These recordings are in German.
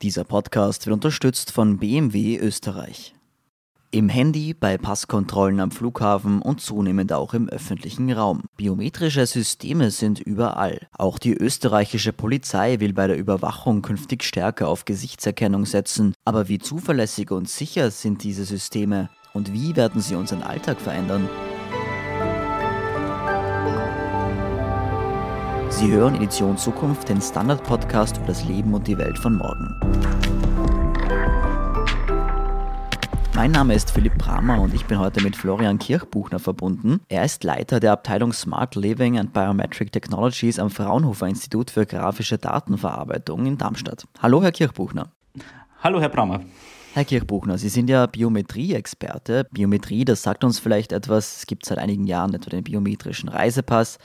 Dieser Podcast wird unterstützt von BMW Österreich. Im Handy, bei Passkontrollen am Flughafen und zunehmend auch im öffentlichen Raum. Biometrische Systeme sind überall. Auch die österreichische Polizei will bei der Überwachung künftig stärker auf Gesichtserkennung setzen. Aber wie zuverlässig und sicher sind diese Systeme? Und wie werden sie unseren Alltag verändern? Sie hören Edition Zukunft, den Standard-Podcast über das Leben und die Welt von morgen. Mein Name ist Philipp Bramer und ich bin heute mit Florian Kirchbuchner verbunden. Er ist Leiter der Abteilung Smart Living and Biometric Technologies am Fraunhofer Institut für grafische Datenverarbeitung in Darmstadt. Hallo, Herr Kirchbuchner. Hallo, Herr Bramer. Herr Kirchbuchner, Sie sind ja Biometrie-Experte. Biometrie, das sagt uns vielleicht etwas. Es gibt seit einigen Jahren etwa den biometrischen Reisepass.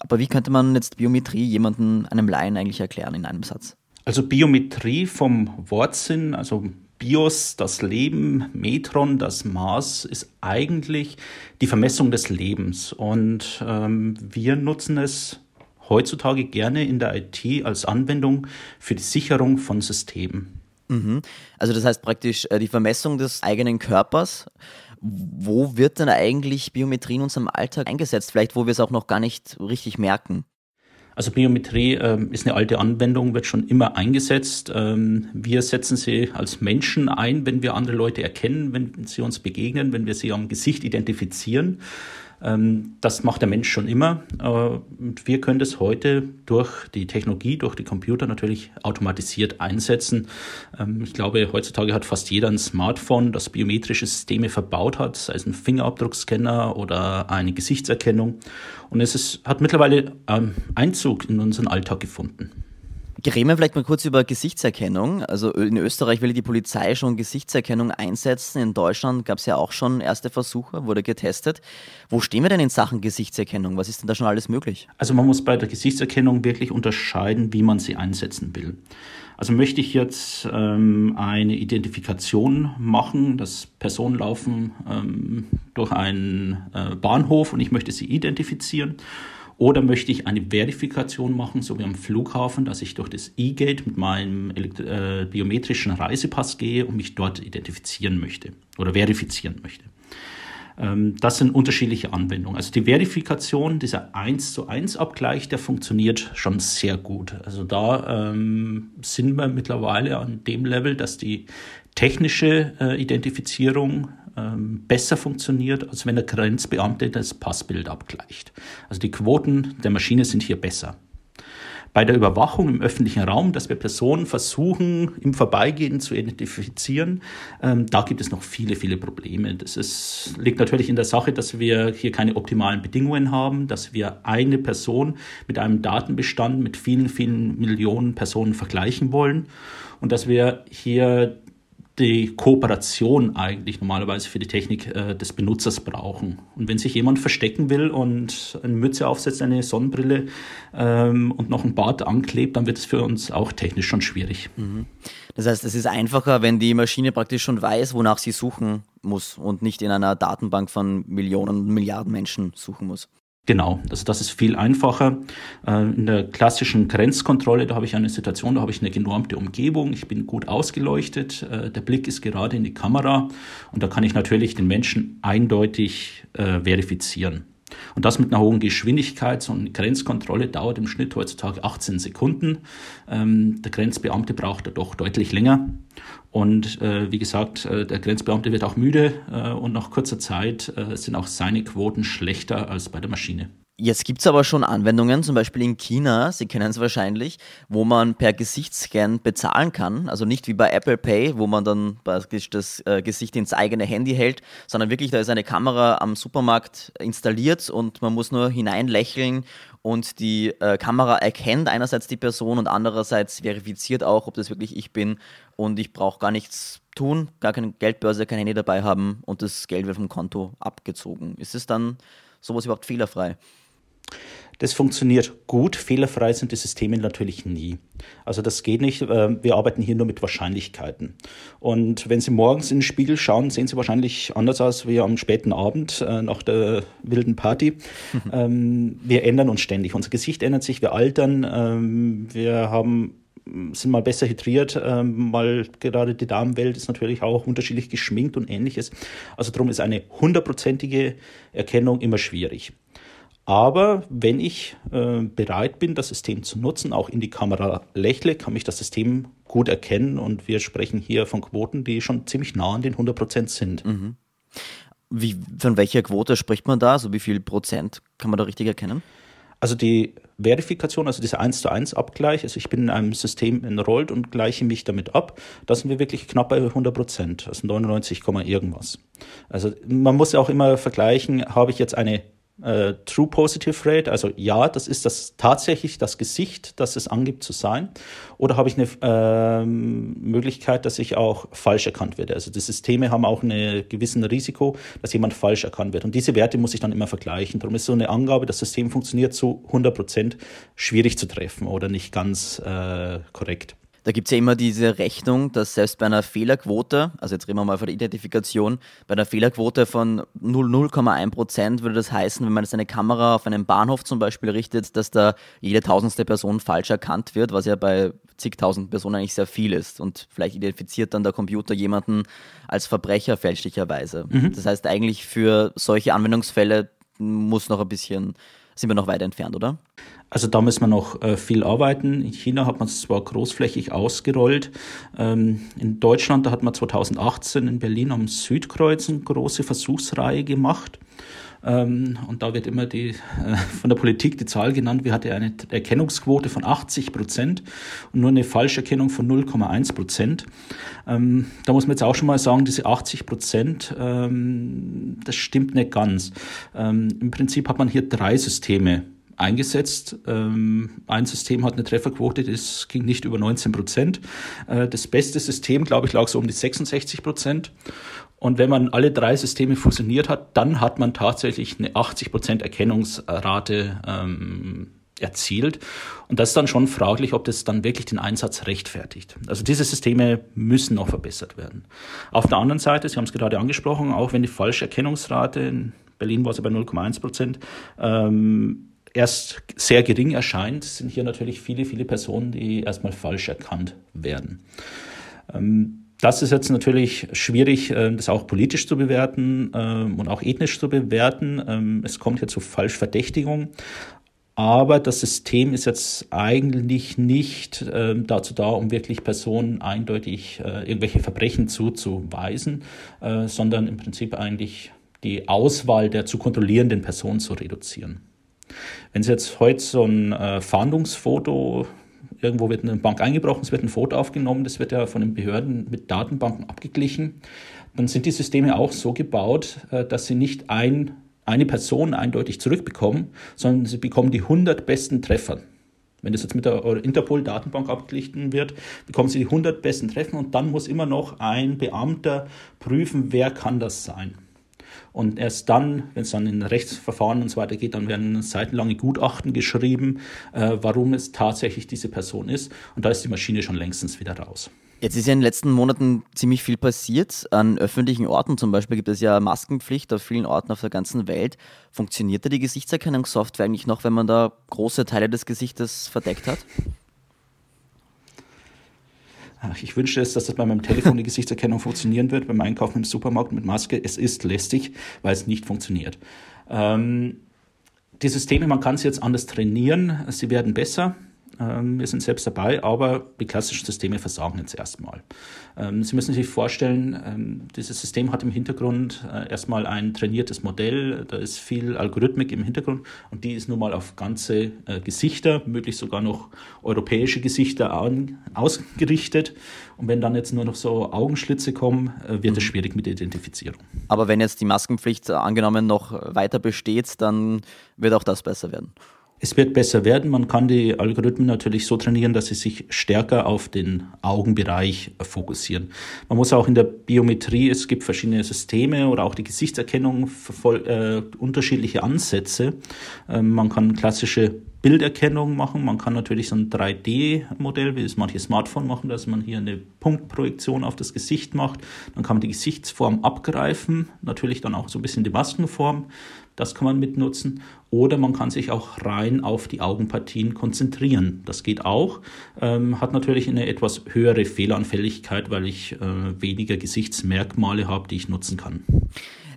Aber wie könnte man jetzt Biometrie jemandem, einem Laien eigentlich erklären in einem Satz? Also Biometrie vom Wortsinn, also Bios, das Leben, Metron, das Maß, ist eigentlich die Vermessung des Lebens. Und ähm, wir nutzen es heutzutage gerne in der IT als Anwendung für die Sicherung von Systemen. Mhm. Also das heißt praktisch äh, die Vermessung des eigenen Körpers. Wo wird denn eigentlich Biometrie in unserem Alltag eingesetzt? Vielleicht, wo wir es auch noch gar nicht richtig merken. Also Biometrie ähm, ist eine alte Anwendung, wird schon immer eingesetzt. Ähm, wir setzen sie als Menschen ein, wenn wir andere Leute erkennen, wenn sie uns begegnen, wenn wir sie am Gesicht identifizieren. Ähm, das macht der Mensch schon immer. Äh, und wir können das heute durch die Technologie, durch die Computer natürlich automatisiert einsetzen. Ähm, ich glaube, heutzutage hat fast jeder ein Smartphone, das biometrische Systeme verbaut hat, sei es ein Fingerabdruckscanner oder eine Gesichtserkennung. Und es ist, hat mittlerweile Einzug in unseren Alltag gefunden. Reden wir vielleicht mal kurz über Gesichtserkennung. Also in Österreich will die Polizei schon Gesichtserkennung einsetzen. In Deutschland gab es ja auch schon erste Versuche, wurde getestet. Wo stehen wir denn in Sachen Gesichtserkennung? Was ist denn da schon alles möglich? Also man muss bei der Gesichtserkennung wirklich unterscheiden, wie man sie einsetzen will. Also möchte ich jetzt ähm, eine Identifikation machen, dass Personen laufen ähm, durch einen äh, Bahnhof und ich möchte sie identifizieren oder möchte ich eine Verifikation machen, so wie am Flughafen, dass ich durch das E-Gate mit meinem äh, biometrischen Reisepass gehe und mich dort identifizieren möchte oder verifizieren möchte. Ähm, das sind unterschiedliche Anwendungen. Also die Verifikation, dieser 1 zu 1 Abgleich, der funktioniert schon sehr gut. Also da ähm, sind wir mittlerweile an dem Level, dass die technische äh, Identifizierung ähm, besser funktioniert, als wenn der Grenzbeamte das Passbild abgleicht. Also die Quoten der Maschine sind hier besser. Bei der Überwachung im öffentlichen Raum, dass wir Personen versuchen, im Vorbeigehen zu identifizieren, ähm, da gibt es noch viele, viele Probleme. Das ist, liegt natürlich in der Sache, dass wir hier keine optimalen Bedingungen haben, dass wir eine Person mit einem Datenbestand mit vielen, vielen Millionen Personen vergleichen wollen und dass wir hier die Kooperation eigentlich normalerweise für die Technik äh, des Benutzers brauchen. Und wenn sich jemand verstecken will und eine Mütze aufsetzt, eine Sonnenbrille ähm, und noch ein Bart anklebt, dann wird es für uns auch technisch schon schwierig. Mhm. Das heißt, es ist einfacher, wenn die Maschine praktisch schon weiß, wonach sie suchen muss und nicht in einer Datenbank von Millionen, Milliarden Menschen suchen muss. Genau, also das ist viel einfacher. Äh, in der klassischen Grenzkontrolle, da habe ich eine Situation, da habe ich eine genormte Umgebung, ich bin gut ausgeleuchtet, äh, der Blick ist gerade in die Kamera und da kann ich natürlich den Menschen eindeutig äh, verifizieren. Und das mit einer hohen Geschwindigkeit. So eine Grenzkontrolle dauert im Schnitt heutzutage 18 Sekunden. Ähm, der Grenzbeamte braucht da doch deutlich länger. Und äh, wie gesagt, äh, der Grenzbeamte wird auch müde äh, und nach kurzer Zeit äh, sind auch seine Quoten schlechter als bei der Maschine. Jetzt gibt es aber schon Anwendungen, zum Beispiel in China, Sie kennen es wahrscheinlich, wo man per Gesichtsscan bezahlen kann. Also nicht wie bei Apple Pay, wo man dann praktisch das äh, Gesicht ins eigene Handy hält, sondern wirklich, da ist eine Kamera am Supermarkt installiert und man muss nur hineinlächeln und die äh, Kamera erkennt einerseits die Person und andererseits verifiziert auch, ob das wirklich ich bin und ich brauche gar nichts tun, gar keine Geldbörse, kein Handy dabei haben und das Geld wird vom Konto abgezogen. Ist es dann sowas überhaupt fehlerfrei? Das funktioniert gut. Fehlerfrei sind die Systeme natürlich nie. Also das geht nicht. Äh, wir arbeiten hier nur mit Wahrscheinlichkeiten. Und wenn Sie morgens in den Spiegel schauen, sehen Sie wahrscheinlich anders aus wie am späten Abend äh, nach der wilden Party. Ähm, wir ändern uns ständig. Unser Gesicht ändert sich, wir altern. Ähm, wir haben sind mal besser hydriert, ähm, weil gerade die Damenwelt ist natürlich auch unterschiedlich geschminkt und ähnliches. Also darum ist eine hundertprozentige Erkennung immer schwierig. Aber wenn ich äh, bereit bin, das System zu nutzen, auch in die Kamera lächle, kann mich das System gut erkennen und wir sprechen hier von Quoten, die schon ziemlich nah an den 100 Prozent sind. Mhm. Wie, von welcher Quote spricht man da? Also wie viel Prozent kann man da richtig erkennen? Also die Verifikation, also dieser 1 zu 1 Abgleich, also ich bin in einem System enrollt und gleiche mich damit ab, da sind wir wirklich knapp bei 100 Prozent, also 99, irgendwas. Also man muss ja auch immer vergleichen, habe ich jetzt eine äh, True Positive Rate, also ja, das ist das tatsächlich das Gesicht, das es angibt zu sein, oder habe ich eine ähm, Möglichkeit, dass ich auch falsch erkannt werde. Also die Systeme haben auch ein gewissen Risiko, dass jemand falsch erkannt wird. Und diese Werte muss ich dann immer vergleichen. Darum ist so eine Angabe, das System funktioniert zu 100 Prozent schwierig zu treffen oder nicht ganz äh, korrekt. Da gibt es ja immer diese Rechnung, dass selbst bei einer Fehlerquote, also jetzt reden wir mal von der Identifikation, bei einer Fehlerquote von 0,1 Prozent würde das heißen, wenn man seine Kamera auf einen Bahnhof zum Beispiel richtet, dass da jede tausendste Person falsch erkannt wird, was ja bei zigtausend Personen eigentlich sehr viel ist. Und vielleicht identifiziert dann der Computer jemanden als Verbrecher fälschlicherweise. Mhm. Das heißt, eigentlich für solche Anwendungsfälle muss noch ein bisschen, sind wir noch weit entfernt, oder? Also da müssen wir noch äh, viel arbeiten. In China hat man es zwar großflächig ausgerollt. Ähm, in Deutschland, da hat man 2018 in Berlin am Südkreuz eine große Versuchsreihe gemacht. Ähm, und da wird immer die, äh, von der Politik die Zahl genannt. Wir hatten eine Erkennungsquote von 80 Prozent und nur eine Falscherkennung von 0,1 Prozent. Ähm, da muss man jetzt auch schon mal sagen, diese 80 Prozent, ähm, das stimmt nicht ganz. Im Prinzip hat man hier drei Systeme eingesetzt. Ein System hat eine Trefferquote, das ging nicht über 19 Prozent. Äh, das beste System, glaube ich, lag so um die 66 Prozent. Und wenn man alle drei Systeme fusioniert hat, dann hat man tatsächlich eine 80 Prozent Erkennungsrate ähm, erzielt. Und das ist dann schon fraglich, ob das dann wirklich den Einsatz rechtfertigt. Also diese Systeme müssen noch verbessert werden. Auf der anderen Seite, Sie haben es gerade angesprochen, auch wenn die Falscherkennungsrate in Berlin war sie bei 0,1 Prozent, ähm, erst sehr gering erscheint, sind hier natürlich viele, viele Personen, die erstmal falsch erkannt werden. Ähm, das ist jetzt natürlich schwierig, äh, das auch politisch zu bewerten ähm, und auch ethnisch zu bewerten. Ähm, es kommt hier zu Falschverdächtigung. Aber das System ist jetzt eigentlich nicht dazu da, um wirklich Personen eindeutig äh, irgendwelche Verbrechen zuzuweisen, äh, sondern im Prinzip eigentlich die Auswahl der zu kontrollierenden Personen zu reduzieren. Wenn Sie jetzt heute so ein äh, Fahndungsfoto, irgendwo wird eine Bank eingebrochen, es wird ein Foto aufgenommen, das wird ja von den Behörden mit Datenbanken abgeglichen, dann sind die Systeme auch so gebaut, äh, dass sie nicht ein, eine Person eindeutig zurückbekommen, sondern sie bekommen die 100 besten Treffer. Wenn das jetzt mit der Interpol-Datenbank abgeglichen wird, bekommen Sie die 100 besten Treffer und dann muss immer noch ein Beamter prüfen, wer kann das sein. Und erst dann, wenn es dann in Rechtsverfahren und so weiter geht, dann werden seitenlange Gutachten geschrieben, äh, warum es tatsächlich diese Person ist. Und da ist die Maschine schon längstens wieder raus. Jetzt ist ja in den letzten Monaten ziemlich viel passiert. An öffentlichen Orten zum Beispiel gibt es ja Maskenpflicht auf vielen Orten auf der ganzen Welt. Funktioniert da die Gesichtserkennungssoftware eigentlich noch, wenn man da große Teile des Gesichtes verdeckt hat? Ich wünschte es, dass das bei meinem Telefon die Gesichtserkennung funktionieren wird, beim Einkaufen im Supermarkt mit Maske. Es ist lästig, weil es nicht funktioniert. Ähm, die Systeme, man kann sie jetzt anders trainieren, sie werden besser. Ähm, wir sind selbst dabei, aber die klassischen Systeme versagen jetzt erstmal. Ähm, Sie müssen sich vorstellen, ähm, dieses System hat im Hintergrund äh, erstmal ein trainiertes Modell, da ist viel Algorithmik im Hintergrund und die ist nun mal auf ganze äh, Gesichter, möglichst sogar noch europäische Gesichter ausgerichtet. Und wenn dann jetzt nur noch so Augenschlitze kommen, äh, wird es mhm. schwierig mit der Identifizierung. Aber wenn jetzt die Maskenpflicht angenommen noch weiter besteht, dann wird auch das besser werden. Es wird besser werden. Man kann die Algorithmen natürlich so trainieren, dass sie sich stärker auf den Augenbereich fokussieren. Man muss auch in der Biometrie, es gibt verschiedene Systeme oder auch die Gesichtserkennung, äh, unterschiedliche Ansätze. Ähm, man kann klassische Bilderkennung machen. Man kann natürlich so ein 3D-Modell, wie es manche Smartphone machen, dass man hier eine Punktprojektion auf das Gesicht macht. Dann kann man die Gesichtsform abgreifen, natürlich dann auch so ein bisschen die Maskenform. Das kann man mitnutzen. Oder man kann sich auch rein auf die Augenpartien konzentrieren. Das geht auch. Ähm, hat natürlich eine etwas höhere Fehleranfälligkeit, weil ich äh, weniger Gesichtsmerkmale habe, die ich nutzen kann.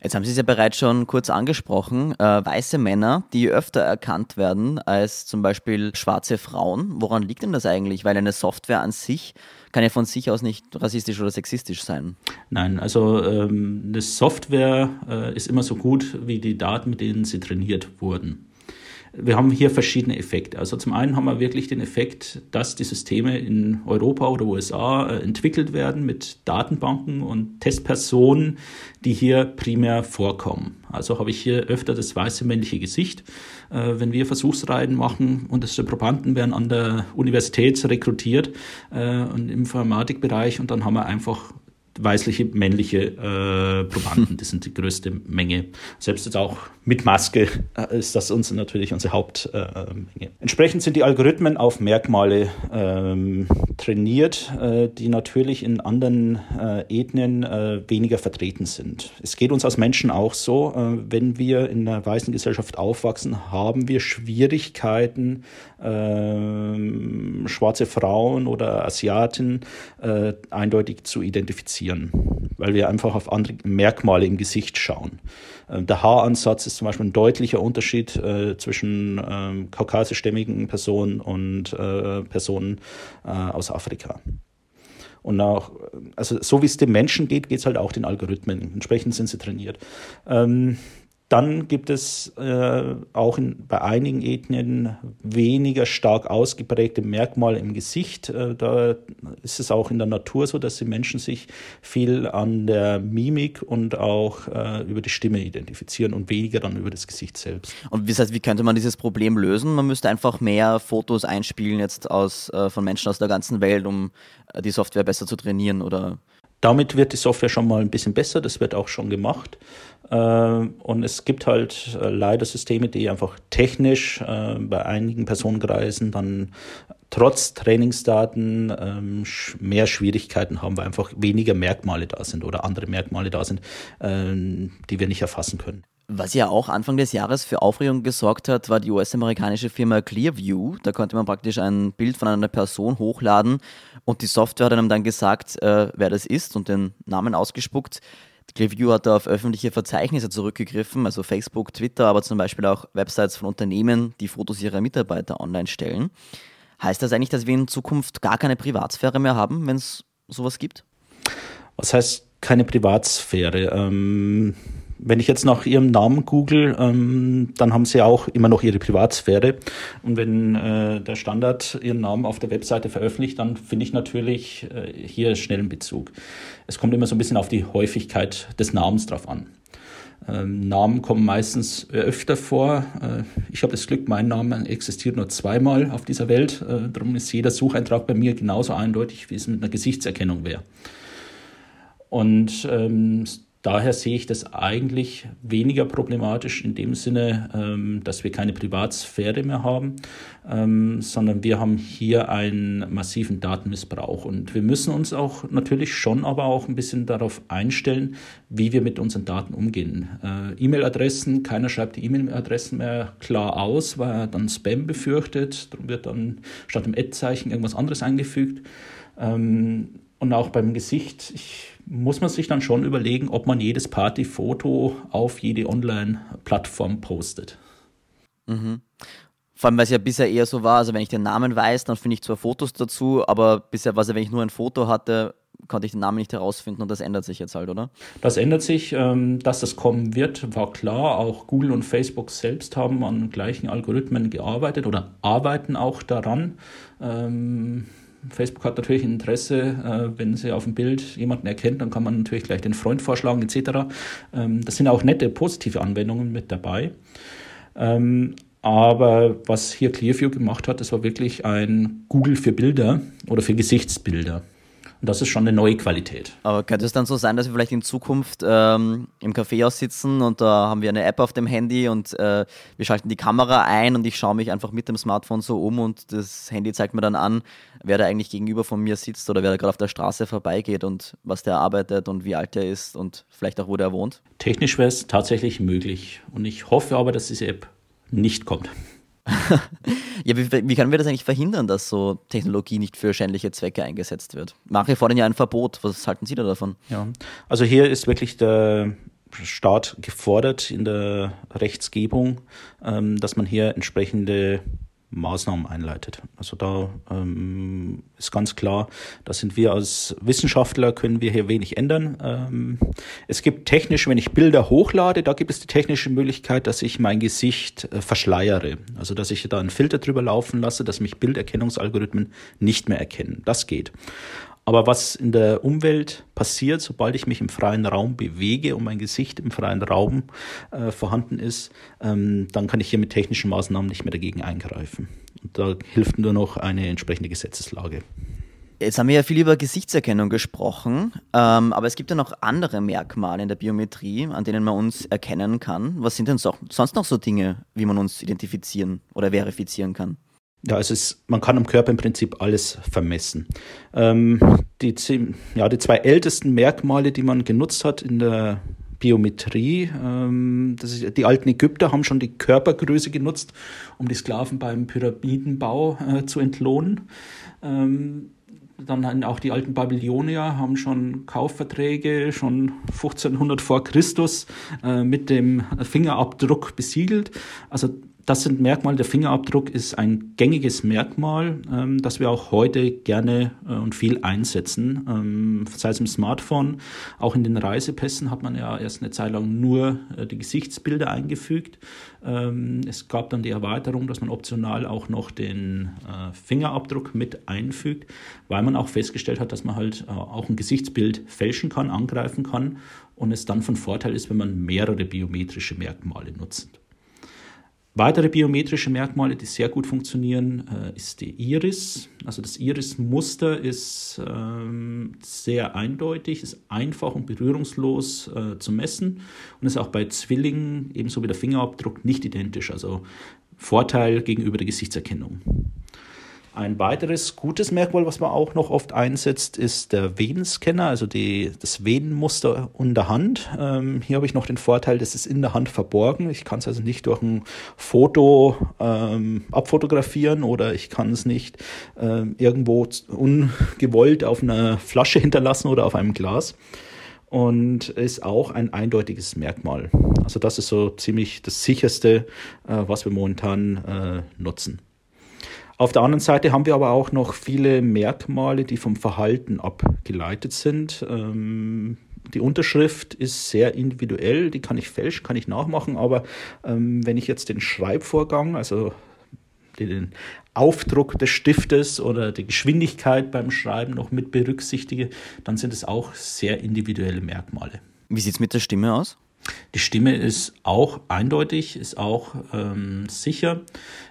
Jetzt haben Sie es ja bereits schon kurz angesprochen. Äh, weiße Männer, die öfter erkannt werden als zum Beispiel schwarze Frauen. Woran liegt denn das eigentlich? Weil eine Software an sich kann ja von sich aus nicht rassistisch oder sexistisch sein. Nein, also ähm, eine Software äh, ist immer so gut wie die Daten, mit denen sie trainiert wurden wir haben hier verschiedene Effekte. Also zum einen haben wir wirklich den Effekt, dass die Systeme in Europa oder USA äh, entwickelt werden mit Datenbanken und Testpersonen, die hier primär vorkommen. Also habe ich hier öfter das weiße männliche Gesicht. Äh, wenn wir Versuchsreihen machen und unsere Probanden werden an der Universität rekrutiert äh, im Informatikbereich und dann haben wir einfach weißliche, männliche äh, Probanden. Das sind die größte Menge. Selbst jetzt auch mit Maske äh, ist das uns natürlich unsere Hauptmenge. Äh, Entsprechend sind die Algorithmen auf Merkmale ähm, trainiert, äh, die natürlich in anderen äh, Ethnien weniger vertreten sind. Es geht uns als Menschen auch so, wenn wir in einer weißen Gesellschaft aufwachsen, haben wir Schwierigkeiten, ähm, schwarze Frauen oder Asiaten eindeutig zu identifizieren differenzieren, weil wir einfach auf andere Merkmale im Gesicht schauen. Ähm, der Haaransatz ist zum Beispiel ein deutlicher Unterschied äh, zwischen ähm, kaukasischstämmigen Personen und äh, Personen äh, aus Afrika. Und auch, also so wie es dem Menschen geht, geht es halt auch den Algorithmen. Entsprechend sind sie trainiert. Ähm, dann gibt es äh, auch in, bei einigen Ethnien weniger stark ausgeprägte Merkmale im Gesicht. Äh, da ist es auch in der Natur so, dass die Menschen sich viel an der Mimik und auch äh, über die Stimme identifizieren und weniger dann über das Gesicht selbst. Und das heißt, wie könnte man dieses Problem lösen? Man müsste einfach mehr Fotos einspielen jetzt aus, äh, von Menschen aus der ganzen Welt, um äh, die Software besser zu trainieren oder damit wird die Software schon mal ein bisschen besser, das wird auch schon gemacht. Äh, und es gibt halt äh, leider Systeme, die einfach technisch äh, bei einigen Personenkreisen dann trotz Trainingsdaten ähm, mehr Schwierigkeiten haben, weil einfach weniger Merkmale da sind oder andere Merkmale da sind, die wir nicht erfassen können. Was ja auch Anfang des Jahres für Aufregung gesorgt hat, war die US-amerikanische Firma Clearview. Da konnte man praktisch ein Bild von einer Person hochladen und die Software hat einem dann gesagt, äh, wer das ist und den Namen ausgespuckt. Clearview hat da auf öffentliche Verzeichnisse zurückgegriffen, also Facebook, Twitter, aber zum Beispiel auch Websites von Unternehmen, die Fotos ihrer Mitarbeiter online stellen. Heißt das eigentlich, dass wir in Zukunft gar keine Privatsphäre mehr haben, wenn es sowas gibt? Was heißt keine Privatsphäre? Ähm wenn ich jetzt nach ihrem Namen google, ähm, dann haben sie auch immer noch ihre Privatsphäre. Und wenn äh, der Standard ihren Namen auf der Webseite veröffentlicht, dann finde ich natürlich äh, hier schnell einen Bezug. Es kommt immer so ein bisschen auf die Häufigkeit des Namens drauf an. Ähm, Namen kommen meistens öfter vor. Äh, ich habe das Glück, mein Name existiert nur zweimal auf dieser Welt. Äh, darum ist jeder Sucheintrag bei mir genauso eindeutig, wie es mit einer Gesichtserkennung wäre. Und ähm, Daher sehe ich das eigentlich weniger problematisch in dem Sinne, ähm, dass wir keine Privatsphäre mehr haben, ähm, sondern wir haben hier einen massiven Datenmissbrauch. Und wir müssen uns auch natürlich schon aber auch ein bisschen darauf einstellen, wie wir mit unseren Daten umgehen. Äh, E-Mail-Adressen, keiner schreibt die E-Mail-Adressen mehr klar aus, weil er dann Spam befürchtet. Darum wird dann statt dem Ad-Zeichen irgendwas anderes eingefügt. Ähm, und auch beim Gesicht, ich muss man sich dann schon überlegen, ob man jedes Partyfoto auf jede Online-Plattform postet. Mhm. Vor allem, weil es ja bisher eher so war, also wenn ich den Namen weiß, dann finde ich zwar Fotos dazu, aber bisher war es ja, wenn ich nur ein Foto hatte, konnte ich den Namen nicht herausfinden und das ändert sich jetzt halt, oder? Das ändert sich, ähm, dass das kommen wird, war klar. Auch Google und Facebook selbst haben an gleichen Algorithmen gearbeitet oder arbeiten auch daran. Facebook hat natürlich ein Interesse, äh, wenn sie auf dem Bild jemanden erkennt, dann kann man natürlich gleich den Freund vorschlagen etc. Ähm, das sind auch nette, positive Anwendungen mit dabei. Ähm, aber was hier Clearview gemacht hat, das war wirklich ein Google für Bilder oder für Gesichtsbilder. Und das ist schon eine neue Qualität. Aber könnte es dann so sein, dass wir vielleicht in Zukunft ähm, im Kaffeehaus sitzen und da haben wir eine App auf dem Handy und äh, wir schalten die Kamera ein und ich schaue mich einfach mit dem Smartphone so um und das Handy zeigt mir dann an, wer da eigentlich gegenüber von mir sitzt oder wer da gerade auf der Straße vorbeigeht und was der arbeitet und wie alt er ist und vielleicht auch, wo der wohnt? Technisch wäre es tatsächlich möglich und ich hoffe aber, dass diese App nicht kommt. ja, wie, wie, können wir das eigentlich verhindern, dass so Technologie nicht für schändliche Zwecke eingesetzt wird? Manche fordern ja ein Verbot. Was halten Sie da davon? Ja, also hier ist wirklich der Staat gefordert in der Rechtsgebung, ähm, dass man hier entsprechende Maßnahmen einleitet. Also da ähm, ist ganz klar, da sind wir als Wissenschaftler, können wir hier wenig ändern. Ähm, es gibt technisch, wenn ich Bilder hochlade, da gibt es die technische Möglichkeit, dass ich mein Gesicht äh, verschleiere. Also dass ich da einen Filter drüber laufen lasse, dass mich Bilderkennungsalgorithmen nicht mehr erkennen. Das geht. Aber was in der Umwelt passiert, sobald ich mich im freien Raum bewege und mein Gesicht im freien Raum äh, vorhanden ist, ähm, dann kann ich hier mit technischen Maßnahmen nicht mehr dagegen eingreifen. Und da hilft nur noch eine entsprechende Gesetzeslage. Jetzt haben wir ja viel über Gesichtserkennung gesprochen, ähm, aber es gibt ja noch andere Merkmale in der Biometrie, an denen man uns erkennen kann. Was sind denn so, sonst noch so Dinge, wie man uns identifizieren oder verifizieren kann? Ja, es ist, man kann am Körper im Prinzip alles vermessen. Ähm, die, ja, die zwei ältesten Merkmale, die man genutzt hat in der Biometrie, ähm, das ist, die alten Ägypter haben schon die Körpergröße genutzt, um die Sklaven beim Pyramidenbau äh, zu entlohnen. Ähm, dann auch die alten Babylonier haben schon Kaufverträge schon 1500 vor Christus äh, mit dem Fingerabdruck besiegelt. Also das sind Merkmale. Der Fingerabdruck ist ein gängiges Merkmal, ähm, das wir auch heute gerne äh, und viel einsetzen. Ähm, sei es im Smartphone, auch in den Reisepässen hat man ja erst eine Zeit lang nur äh, die Gesichtsbilder eingefügt. Ähm, es gab dann die Erweiterung, dass man optional auch noch den äh, Fingerabdruck mit einfügt, weil man auch festgestellt hat, dass man halt äh, auch ein Gesichtsbild fälschen kann, angreifen kann und es dann von Vorteil ist, wenn man mehrere biometrische Merkmale nutzt. Weitere biometrische Merkmale, die sehr gut funktionieren, äh, ist die Iris. Also das Iris-Muster ist ähm, sehr eindeutig, ist einfach und berührungslos äh, zu messen und ist auch bei Zwillingen ebenso wie der Fingerabdruck nicht identisch. Also Vorteil gegenüber der Gesichtserkennung. Ein weiteres gutes Merkmal, was man auch noch oft einsetzt, ist der Venenscanner, also die, das Venenmuster unter Hand. Ähm, hier habe ich noch den Vorteil, das ist in der Hand verborgen. Ich kann es also nicht durch ein Foto ähm, abfotografieren oder ich kann es nicht ähm, irgendwo ungewollt auf einer Flasche hinterlassen oder auf einem Glas und ist auch ein eindeutiges Merkmal. Also das ist so ziemlich das sicherste, äh, was wir momentan äh, nutzen. Auf der anderen Seite haben wir aber auch noch viele Merkmale, die vom Verhalten abgeleitet sind. Ähm, die Unterschrift ist sehr individuell, die kann ich fälschen, kann ich nachmachen, aber ähm, wenn ich jetzt den Schreibvorgang, also den Aufdruck des Stiftes oder die Geschwindigkeit beim Schreiben noch mit berücksichtige, dann sind es auch sehr individuelle Merkmale. Wie sieht es mit der Stimme aus? Die Stimme ist auch eindeutig, ist auch ähm, sicher.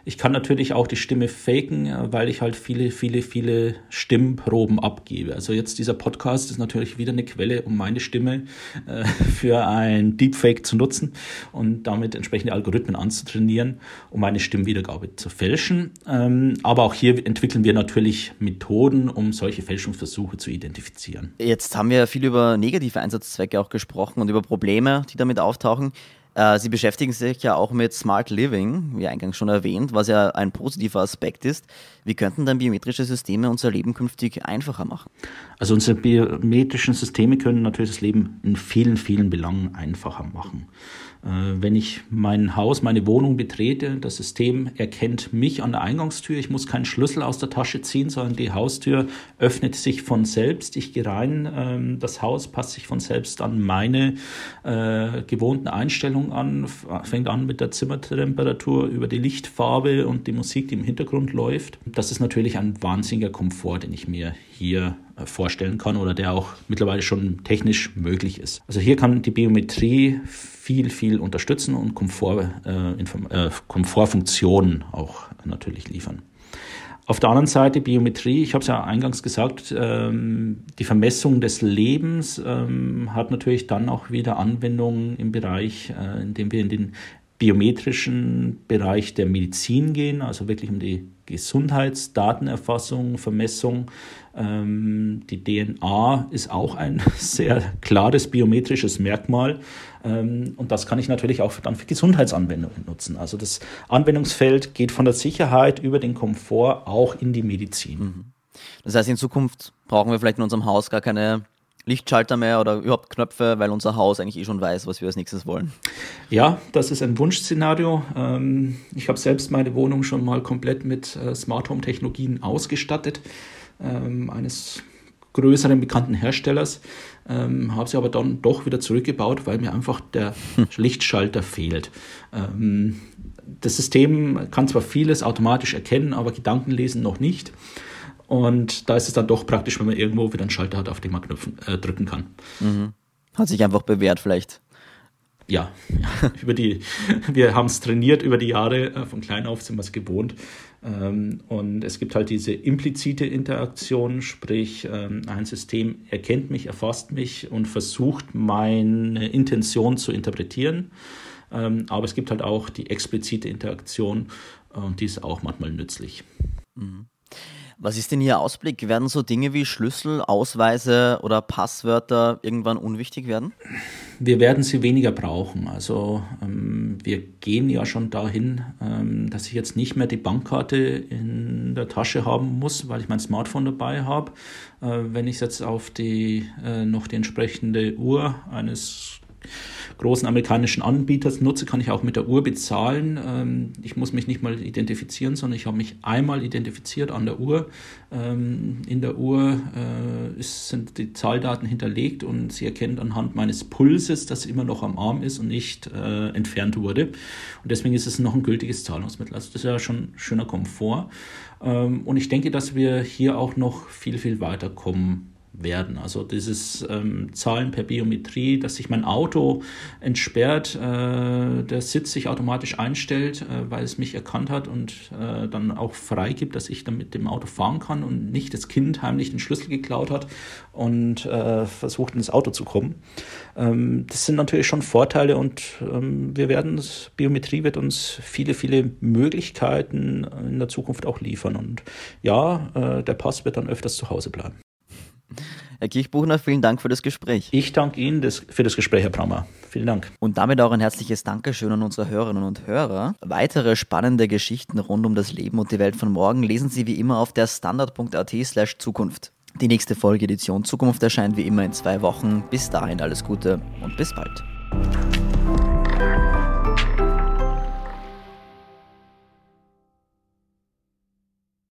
Ich kann natürlich auch die Stimme faken, äh, weil ich halt viele, viele, viele Stimmproben abgebe. Also jetzt dieser Podcast ist natürlich wieder eine Quelle, um meine Stimme äh, für ein Deepfake zu nutzen und damit entsprechende Algorithmen anzutrainieren, um meine Stimmwiedergabe zu fälschen. Ähm, aber auch hier entwickeln wir natürlich Methoden, um solche Fälschungsversuche zu identifizieren. Jetzt haben wir viel über negative Einsatzzwecke auch gesprochen und über Probleme, die damit auftauchen. Äh, Sie beschäftigen sich ja auch mit Smart Living, wie eingangs schon erwähnt, was ja ein positiver Aspekt ist. Wie könnten dann biometrische Systeme unser Leben künftig einfacher machen? Also unsere biometrischen Systeme können natürlich das Leben in vielen, vielen Belangen einfacher machen. Äh, wenn ich mein Haus, meine Wohnung betrete, das System erkennt mich an der Eingangstür. Ich muss keinen Schlüssel aus der Tasche ziehen, sondern die Haustür öffnet sich von selbst. Ich gehe rein, ähm, das Haus passt sich von selbst an meine äh, gewohnten Einstellungen an, fängt an mit der Zimmertemperatur über die Lichtfarbe und die Musik, die im Hintergrund läuft. Das ist natürlich ein wahnsinniger Komfort, den ich mir hier vorstellen kann oder der auch mittlerweile schon technisch möglich ist. Also hier kann die Biometrie viel, viel unterstützen und Komfort, äh, äh, Komfortfunktionen auch natürlich liefern. Auf der anderen Seite Biometrie, ich habe es ja eingangs gesagt, ähm, die Vermessung des Lebens ähm, hat natürlich dann auch wieder Anwendungen im Bereich, äh, in dem wir in den biometrischen Bereich der Medizin gehen, also wirklich um die Gesundheitsdatenerfassung, Vermessung. Ähm, die DNA ist auch ein sehr klares biometrisches Merkmal. Ähm, und das kann ich natürlich auch dann für Gesundheitsanwendungen nutzen. Also das Anwendungsfeld geht von der Sicherheit über den Komfort auch in die Medizin. Mhm. Das heißt, in Zukunft brauchen wir vielleicht in unserem Haus gar keine Lichtschalter mehr oder überhaupt Knöpfe, weil unser Haus eigentlich eh schon weiß, was wir als nächstes wollen. Ja, das ist ein Wunschszenario. Ähm, ich habe selbst meine Wohnung schon mal komplett mit äh, Smart Home Technologien ausgestattet, ähm, eines größeren bekannten Herstellers, ähm, habe sie aber dann doch wieder zurückgebaut, weil mir einfach der hm. Lichtschalter fehlt. das System kann zwar vieles automatisch erkennen, aber Gedanken lesen noch nicht. Und da ist es dann doch praktisch, wenn man irgendwo wieder einen Schalter hat, auf den man knüpfen, äh, drücken kann. Mhm. Hat sich einfach bewährt vielleicht. Ja, ja über die, wir haben es trainiert über die Jahre, äh, von klein auf sind wir es gewohnt. Ähm, und es gibt halt diese implizite Interaktion, sprich ähm, ein System erkennt mich, erfasst mich und versucht meine Intention zu interpretieren. Ähm, aber es gibt halt auch die explizite Interaktion und die ist auch manchmal nützlich. Mhm. Was ist denn Ihr Ausblick? Werden so Dinge wie Schlüssel, Ausweise oder Passwörter irgendwann unwichtig werden? Wir werden sie weniger brauchen. Also ähm, wir gehen ja schon dahin, ähm, dass ich jetzt nicht mehr die Bankkarte in der Tasche haben muss, weil ich mein Smartphone dabei habe. Äh, wenn ich jetzt auf die äh, noch die entsprechende Uhr eines großen amerikanischen Anbieters nutze, kann ich auch mit der Uhr bezahlen. Ähm, ich muss mich nicht mal identifizieren, sondern ich habe mich einmal identifiziert an der Uhr. Ähm, in der Uhr äh, sind die Zahldaten hinterlegt und sie erkennt anhand meines Pulses, dass immer noch am Arm ist und nicht äh, entfernt wurde. Und deswegen ist es noch ein gültiges Zahlungsmittel. Also das ist ja schon schöner Komfort. Ähm, und ich denke, dass wir hier auch noch viel, viel weiterkommen werden. Also dieses ähm, Zahlen per Biometrie, dass sich mein Auto entsperrt, äh, der Sitz sich automatisch einstellt, äh, weil es mich erkannt hat und äh, dann auch freigibt, dass ich dann mit dem Auto fahren kann und nicht das Kind heimlich den Schlüssel geklaut hat und äh, versucht ins Auto zu kommen. Ähm, das sind natürlich schon Vorteile und ähm, wir werden, Biometrie wird uns viele, viele Möglichkeiten in der Zukunft auch liefern. Und ja, äh, der Pass wird dann öfters zu Hause bleiben. Herr Kirchbuchner, vielen Dank für das Gespräch. Ich danke Ihnen für das Gespräch, Herr Brammer. Vielen Dank. Und damit auch ein herzliches Dankeschön an unsere Hörerinnen und Hörer. Weitere spannende Geschichten rund um das Leben und die Welt von morgen lesen Sie wie immer auf der standard.at slash Zukunft. Die nächste Folge Edition Zukunft erscheint wie immer in zwei Wochen. Bis dahin alles Gute und bis bald.